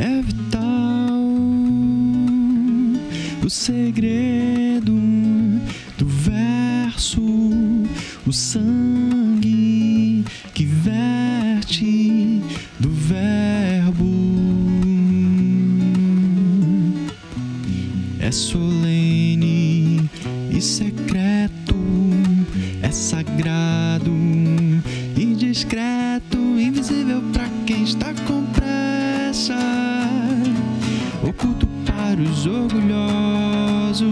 É vital o segredo do verso, o sangue que verte do verbo. É solene e secreto, é sagrado e discreto, invisível para quem está com pressa, oculto para os orgulhosos,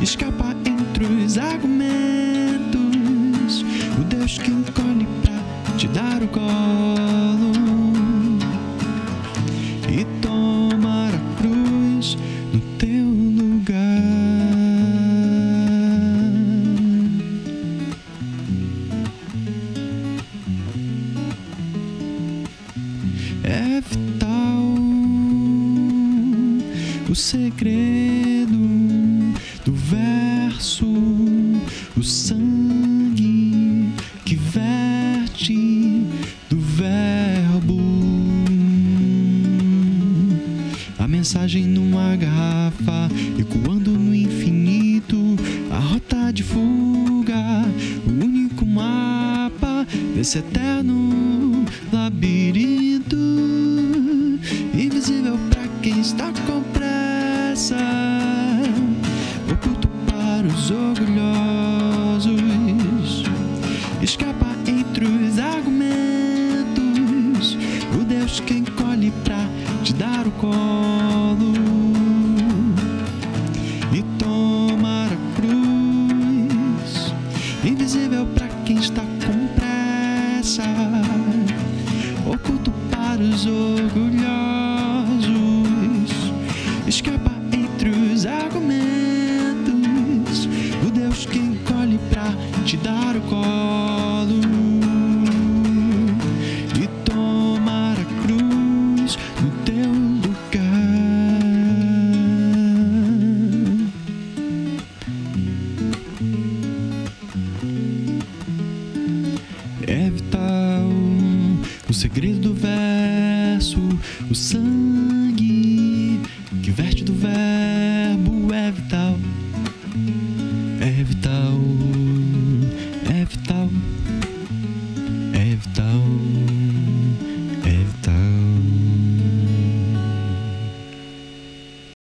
escapa entre os argumentos, o Deus que encolhe pra te dar o colo É vital o segredo do verso, o sangue que verte do verbo. A mensagem numa garrafa, ecoando no infinito, a rota de fuga, o único mapa desse eterno labirinto, está com pressa, oculto para os orgulhosos, escapa entre os argumentos, o Deus que encolhe pra te dar o colo. E tomar a cruz, invisível para quem está com pressa, oculto para os orgulhosos, te dar o colo e tomar a cruz no teu lugar. É vital o segredo do verso, o sangue que verte do verbo é vital. É vital.